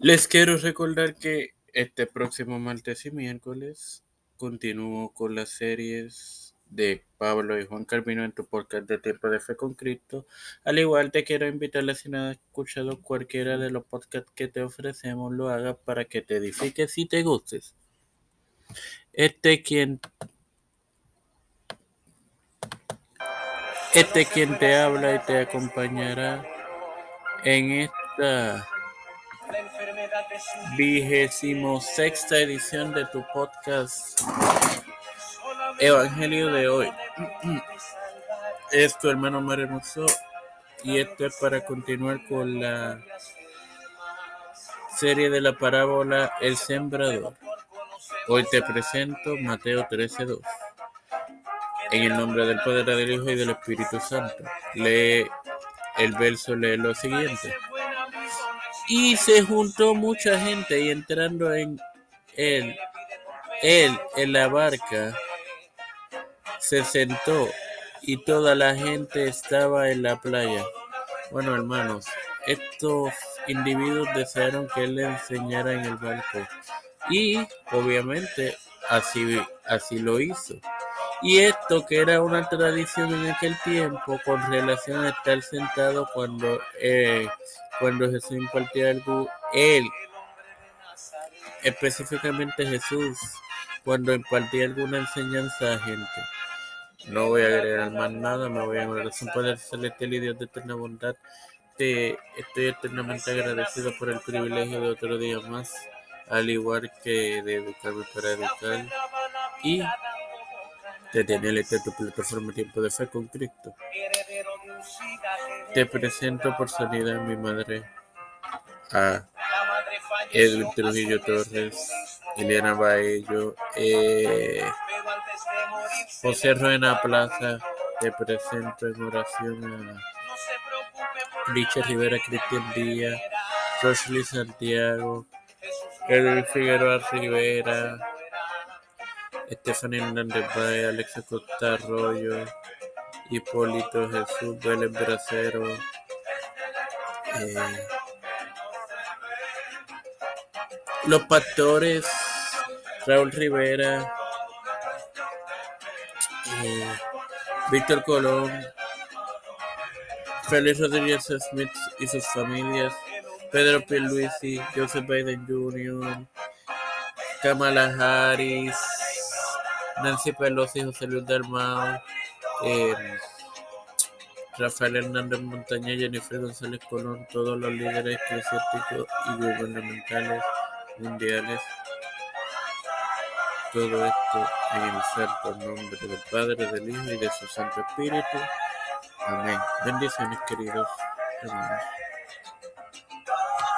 Les quiero recordar que este próximo martes y miércoles continúo con las series de Pablo y Juan Carvino en tu podcast de Tiempo de Fe con Cristo. Al igual te quiero invitar a si no has escuchado cualquiera de los podcasts que te ofrecemos, lo hagas para que te edifiques y te gustes. Este quien este quien te habla y te acompañará en esta vigésimo sexta edición de tu podcast Evangelio de hoy. Es tu hermano Maremoso y esto es para continuar con la serie de la parábola El Sembrador. Hoy te presento Mateo 13:2. En el nombre del Padre, del Hijo y del Espíritu Santo. Lee el verso, lee lo siguiente. Y se juntó mucha gente y entrando en él, él en la barca se sentó y toda la gente estaba en la playa. Bueno, hermanos, estos individuos desearon que él le enseñara en el barco y obviamente así, así lo hizo. Y esto que era una tradición en aquel tiempo con relación a estar sentado cuando, eh, cuando Jesús impartía algo, él, específicamente Jesús, cuando impartía alguna enseñanza a gente. No voy a agregar más nada, me voy a oración Padre Celestial y Dios de eterna bondad. Te estoy eternamente agradecido por el privilegio de otro día más, al igual que de educarme para educar. Y de tener tu plataforma Tiempo de Fe con Cristo. Te presento por sanidad mi madre a Edwin Trujillo Torres, Eliana Baello, eh, José Ruena Plaza. Te presento en oración a Richard Rivera, Cristian Díaz, Rosely Santiago, Edwin Figueroa Rivera, Estefanía Hernández Bay, Alexa Costa Arroyo, Hipólito Jesús Vélez Bracero, eh, Los Pastores, Raúl Rivera, eh, Víctor Colón, Félix Rodríguez Smith y sus familias, Pedro Pierluisi, Joseph Biden Jr., Kamala Harris, Nancy Pelosi, José Luis Dalmao, eh, Rafael Hernández Montaña, Jennifer González Colón, todos los líderes eclesiásticos y gubernamentales mundiales. Todo esto en el santo nombre del Padre, del Hijo y de su Santo Espíritu. Amén. Bendiciones, queridos hermanos.